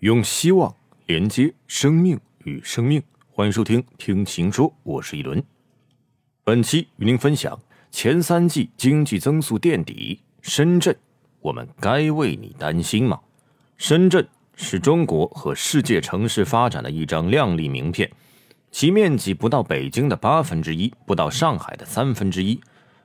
用希望连接生命与生命，欢迎收听《听情说》，我是一轮。本期与您分享前三季经济增速垫底，深圳，我们该为你担心吗？深圳是中国和世界城市发展的一张亮丽名片，其面积不到北京的八分之一，不到上海的三分之一，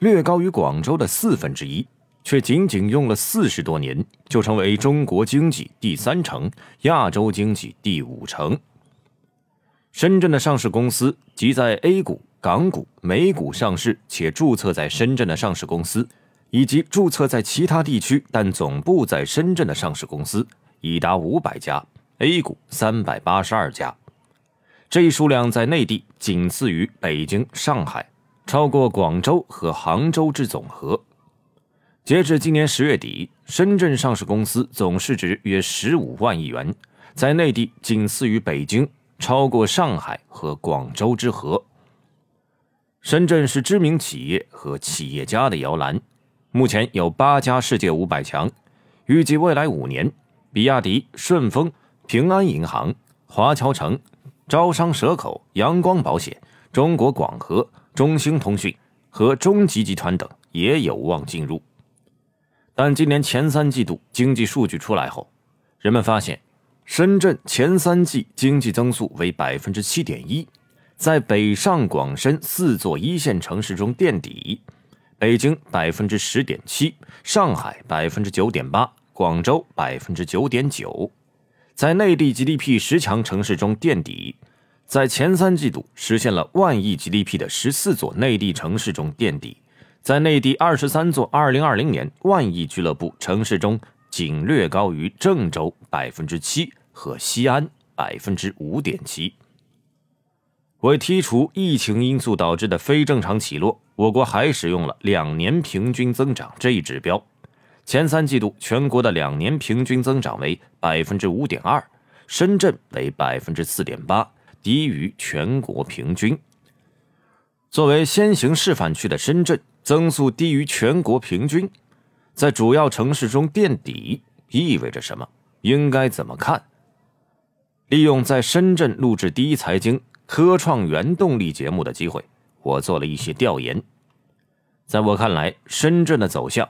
略高于广州的四分之一。却仅仅用了四十多年，就成为中国经济第三城、亚洲经济第五城。深圳的上市公司即在 A 股、港股、美股上市且注册在深圳的上市公司，以及注册在其他地区但总部在深圳的上市公司，已达五百家，A 股三百八十二家。这一数量在内地仅次于北京、上海，超过广州和杭州之总和。截至今年十月底，深圳上市公司总市值约十五万亿元，在内地仅次于北京，超过上海和广州之和。深圳是知名企业和企业家的摇篮，目前有八家世界五百强。预计未来五年，比亚迪、顺丰、平安银行、华侨城、招商蛇口、阳光保险、中国广核、中兴通讯和中集集团等也有望进入。但今年前三季度经济数据出来后，人们发现，深圳前三季经济增速为百分之七点一，在北上广深四座一线城市中垫底，北京百分之十点七，上海百分之九点八，广州百分之九点九，在内地 GDP 十强城市中垫底，在前三季度实现了万亿 GDP 的十四座内地城市中垫底。在内地二十三座二零二零年万亿俱乐部城市中，仅略高于郑州百分之七和西安百分之五点七。为剔除疫情因素导致的非正常起落，我国还使用了两年平均增长这一指标。前三季度全国的两年平均增长为百分之五点二，深圳为百分之四点八，低于全国平均。作为先行示范区的深圳。增速低于全国平均，在主要城市中垫底意味着什么？应该怎么看？利用在深圳录制第一财经科创原动力节目的机会，我做了一些调研。在我看来，深圳的走向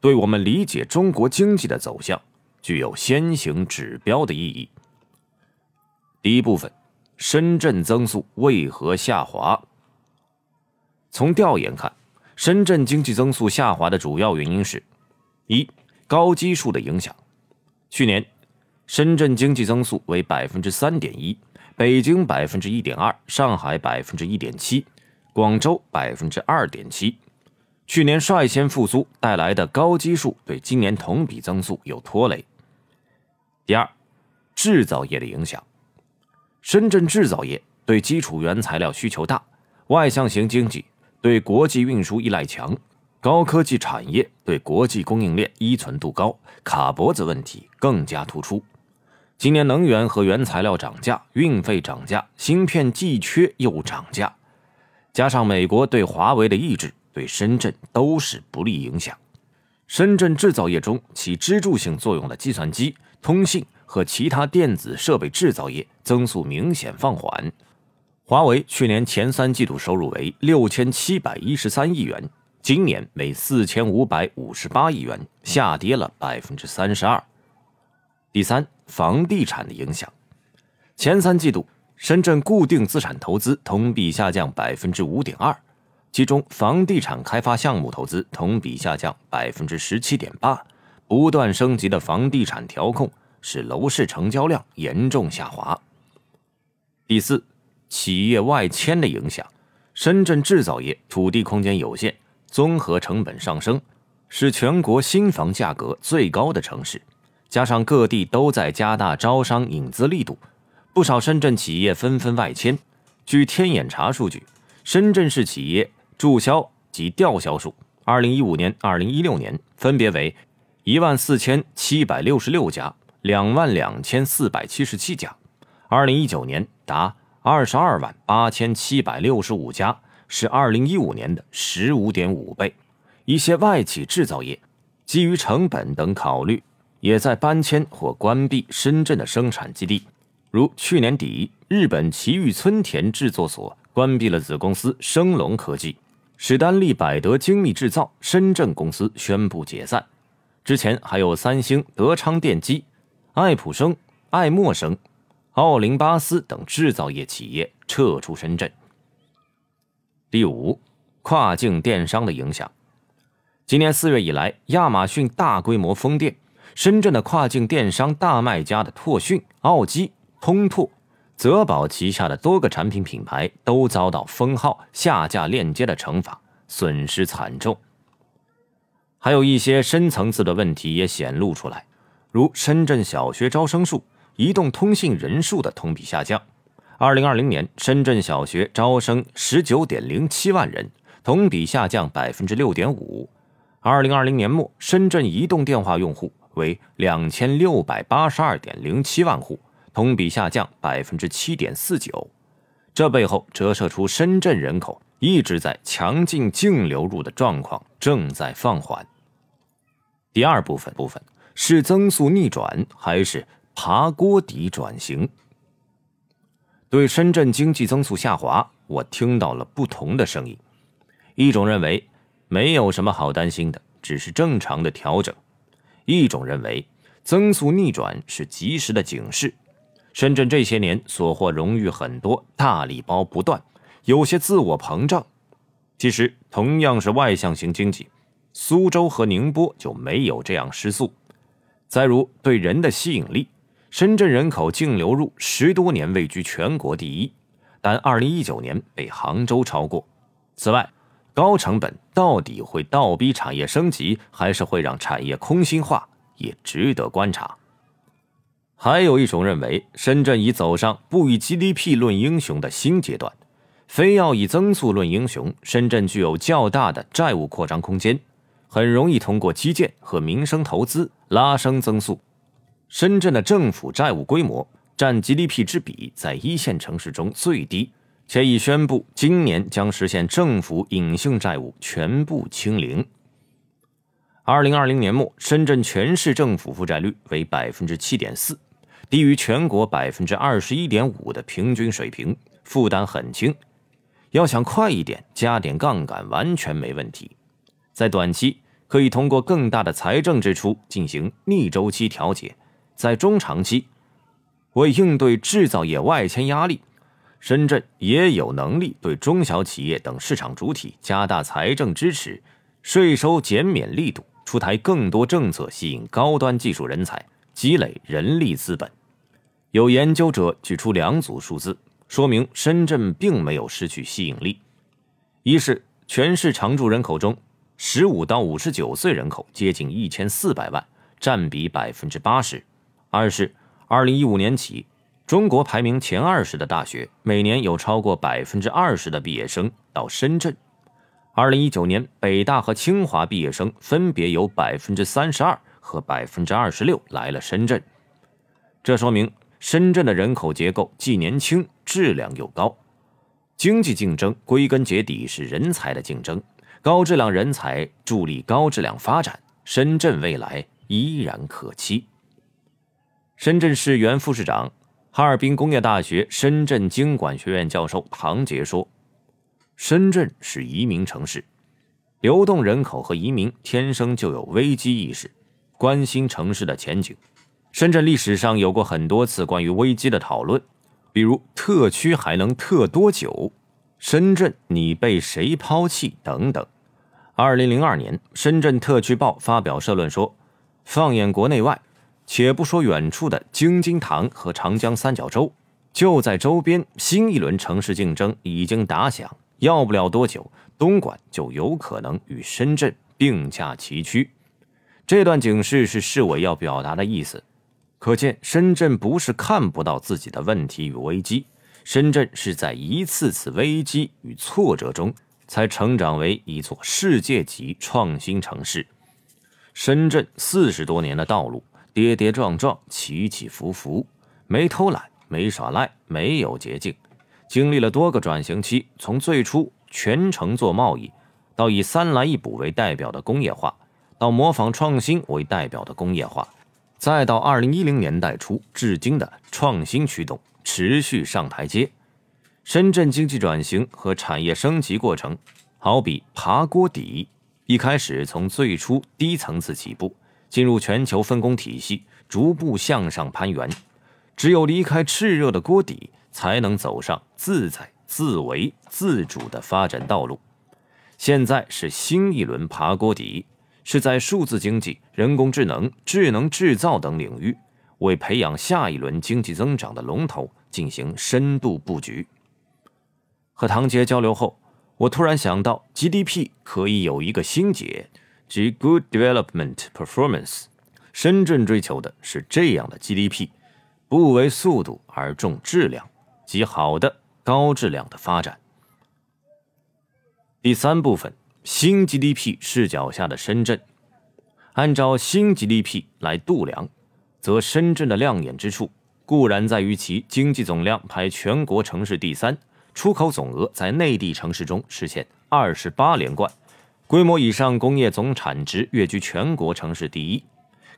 对我们理解中国经济的走向具有先行指标的意义。第一部分，深圳增速为何下滑？从调研看。深圳经济增速下滑的主要原因是：一、高基数的影响。去年，深圳经济增速为百分之三点一，北京百分之一点二，上海百分之一点七，广州百分之二点七。去年率先复苏带来的高基数对今年同比增速有拖累。第二，制造业的影响。深圳制造业对基础原材料需求大，外向型经济。对国际运输依赖强，高科技产业对国际供应链依存度高，卡脖子问题更加突出。今年能源和原材料涨价，运费涨价，芯片既缺又涨价，加上美国对华为的抑制，对深圳都是不利影响。深圳制造业中起支柱性作用的计算机、通信和其他电子设备制造业增速明显放缓。华为去年前三季度收入为六千七百一十三亿元，今年为四千五百五十八亿元，下跌了百分之三十二。第三，房地产的影响，前三季度深圳固定资产投资同比下降百分之五点二，其中房地产开发项目投资同比下降百分之十七点八。不断升级的房地产调控使楼市成交量严重下滑。第四。企业外迁的影响，深圳制造业土地空间有限，综合成本上升，是全国新房价格最高的城市。加上各地都在加大招商引资力度，不少深圳企业纷纷外迁。据天眼查数据，深圳市企业注销及调销数，二零一五年、二零一六年分别为一万四千七百六十六家、两万两千四百七十七家，二零一九年达。二十二万八千七百六十五家，是二零一五年的十五点五倍。一些外企制造业基于成本等考虑，也在搬迁或关闭深圳的生产基地。如去年底，日本奇玉村田制作所关闭了子公司升龙科技，史丹利百德精密制造深圳公司宣布解散。之前还有三星、德昌电机、爱普生、爱默生、奥林巴斯等制造业企业撤出深圳。第五，跨境电商的影响。今年四月以来，亚马逊大规模封店，深圳的跨境电商大卖家的拓讯、奥基。通拓、泽宝旗下的多个产品品牌都遭到封号、下架链接的惩罚，损失惨重。还有一些深层次的问题也显露出来，如深圳小学招生数、移动通信人数的同比下降。二零二零年，深圳小学招生十九点零七万人，同比下降百分之六点五。二零二零年末，深圳移动电话用户为两千六百八十二点零七万户。同比下降百分之七点四九，这背后折射出深圳人口一直在强劲净流入的状况正在放缓。第二部分部分是增速逆转还是爬锅底转型？对深圳经济增速下滑，我听到了不同的声音。一种认为没有什么好担心的，只是正常的调整；一种认为增速逆转是及时的警示。深圳这些年所获荣誉很多，大礼包不断，有些自我膨胀。其实同样是外向型经济，苏州和宁波就没有这样失速。再如对人的吸引力，深圳人口净流入十多年位居全国第一，但二零一九年被杭州超过。此外，高成本到底会倒逼产业升级，还是会让产业空心化，也值得观察。还有一种认为，深圳已走上不以 GDP 论英雄的新阶段，非要以增速论英雄。深圳具有较大的债务扩张空间，很容易通过基建和民生投资拉升增速。深圳的政府债务规模占 GDP 之比在一线城市中最低，且已宣布今年将实现政府隐性债务全部清零。二零二零年末，深圳全市政府负债率为百分之七点四。低于全国百分之二十一点五的平均水平，负担很轻。要想快一点，加点杠杆完全没问题。在短期，可以通过更大的财政支出进行逆周期调节；在中长期，为应对制造业外迁压力，深圳也有能力对中小企业等市场主体加大财政支持、税收减免力度，出台更多政策，吸引高端技术人才，积累人力资本。有研究者举出两组数字，说明深圳并没有失去吸引力：一是全市常住人口中，十五到五十九岁人口接近一千四百万，占比百分之八十；二是二零一五年起，中国排名前二十的大学每年有超过百分之二十的毕业生到深圳。二零一九年，北大和清华毕业生分别有百分之三十二和百分之二十六来了深圳，这说明。深圳的人口结构既年轻，质量又高。经济竞争归根结底是人才的竞争，高质量人才助力高质量发展，深圳未来依然可期。深圳市原副市长、哈尔滨工业大学深圳经管学院教授唐杰说：“深圳是移民城市，流动人口和移民天生就有危机意识，关心城市的前景。”深圳历史上有过很多次关于危机的讨论，比如特区还能特多久？深圳你被谁抛弃？等等。二零零二年，《深圳特区报》发表社论说：“放眼国内外，且不说远处的京津塘和长江三角洲，就在周边，新一轮城市竞争已经打响。要不了多久，东莞就有可能与深圳并驾齐驱。”这段警示是市委要表达的意思。可见，深圳不是看不到自己的问题与危机，深圳是在一次次危机与挫折中，才成长为一座世界级创新城市。深圳四十多年的道路，跌跌撞撞，起起伏伏，没偷懒，没耍赖，没有捷径，经历了多个转型期，从最初全程做贸易，到以三来一补为代表的工业化，到模仿创新为代表的工业化。再到二零一零年代初至今的创新驱动持续上台阶。深圳经济转型和产业升级过程，好比爬锅底，一开始从最初低层次起步，进入全球分工体系，逐步向上攀援。只有离开炽热的锅底，才能走上自在、自为、自主的发展道路。现在是新一轮爬锅底，是在数字经济、人工智能、智能制造等领域，为培养下一轮经济增长的龙头进行深度布局。和唐杰交流后，我突然想到，GDP 可以有一个新解，即 Good Development Performance。深圳追求的是这样的 GDP，不为速度而重质量，即好的高质量的发展。第三部分，新 GDP 视角下的深圳，按照新 GDP 来度量，则深圳的亮眼之处固然在于其经济总量排全国城市第三。出口总额在内地城市中实现二十八连冠，规模以上工业总产值跃居全国城市第一，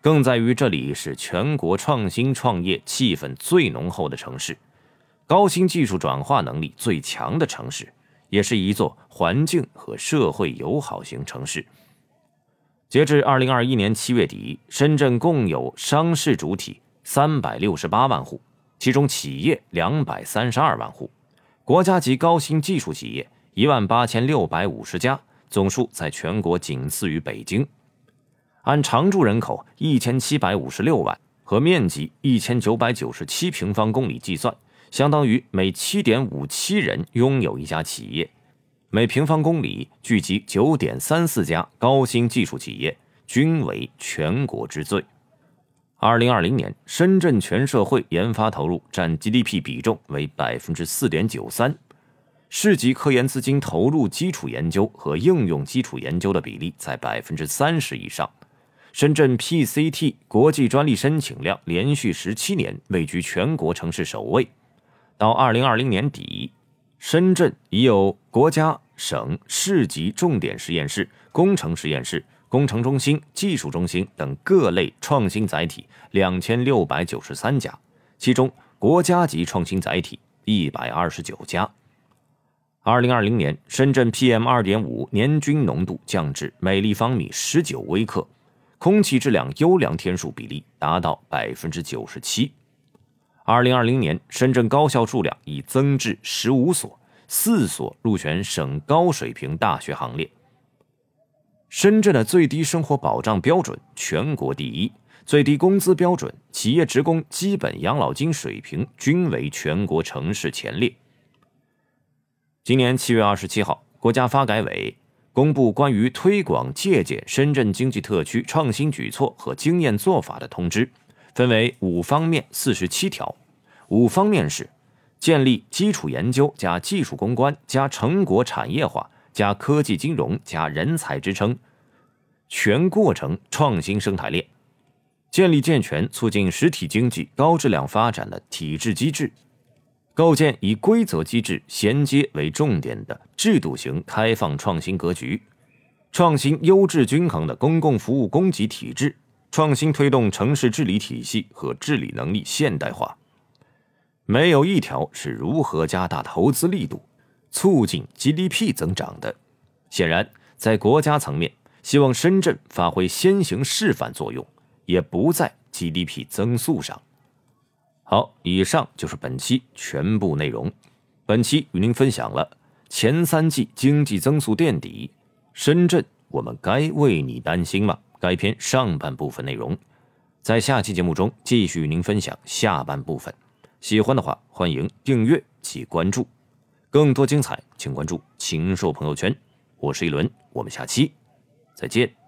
更在于这里是全国创新创业气氛最浓厚的城市，高新技术转化能力最强的城市，也是一座环境和社会友好型城市。截至二零二一年七月底，深圳共有商事主体三百六十八万户，其中企业两百三十二万户。国家级高新技术企业一万八千六百五十家，总数在全国仅次于北京。按常住人口一千七百五十六万和面积一千九百九十七平方公里计算，相当于每七点五七人拥有一家企业，每平方公里聚集九点三四家高新技术企业，均为全国之最。二零二零年，深圳全社会研发投入占 GDP 比重为百分之四点九三，市级科研资金投入基础研究和应用基础研究的比例在百分之三十以上。深圳 PCT 国际专利申请量连续十七年位居全国城市首位。到二零二零年底，深圳已有国家、省、市级重点实验室、工程实验室。工程中心、技术中心等各类创新载体两千六百九十三家，其中国家级创新载体一百二十九家。二零二零年，深圳 PM 二点五年均浓度降至每立方米十九微克，空气质量优良天数比例达到百分之九十七。二零二零年，深圳高校数量已增至十五所，四所入选省高水平大学行列。深圳的最低生活保障标准全国第一，最低工资标准、企业职工基本养老金水平均为全国城市前列。今年七月二十七号，国家发改委公布关于推广借鉴深圳经济特区创新举措和经验做法的通知，分为五方面四十七条。五方面是：建立基础研究加技术攻关加成果产业化。加科技金融加人才支撑，全过程创新生态链，建立健全促进实体经济高质量发展的体制机制，构建以规则机制衔接为重点的制度型开放创新格局，创新优质均衡的公共服务供给体制，创新推动城市治理体系和治理能力现代化。没有一条是如何加大投资力度。促进 GDP 增长的，显然在国家层面，希望深圳发挥先行示范作用，也不在 GDP 增速上。好，以上就是本期全部内容。本期与您分享了前三季经济增速垫底，深圳我们该为你担心吗？该篇上半部分内容，在下期节目中继续与您分享下半部分。喜欢的话，欢迎订阅及关注。更多精彩，请关注“禽兽朋友圈”。我是一轮，我们下期再见。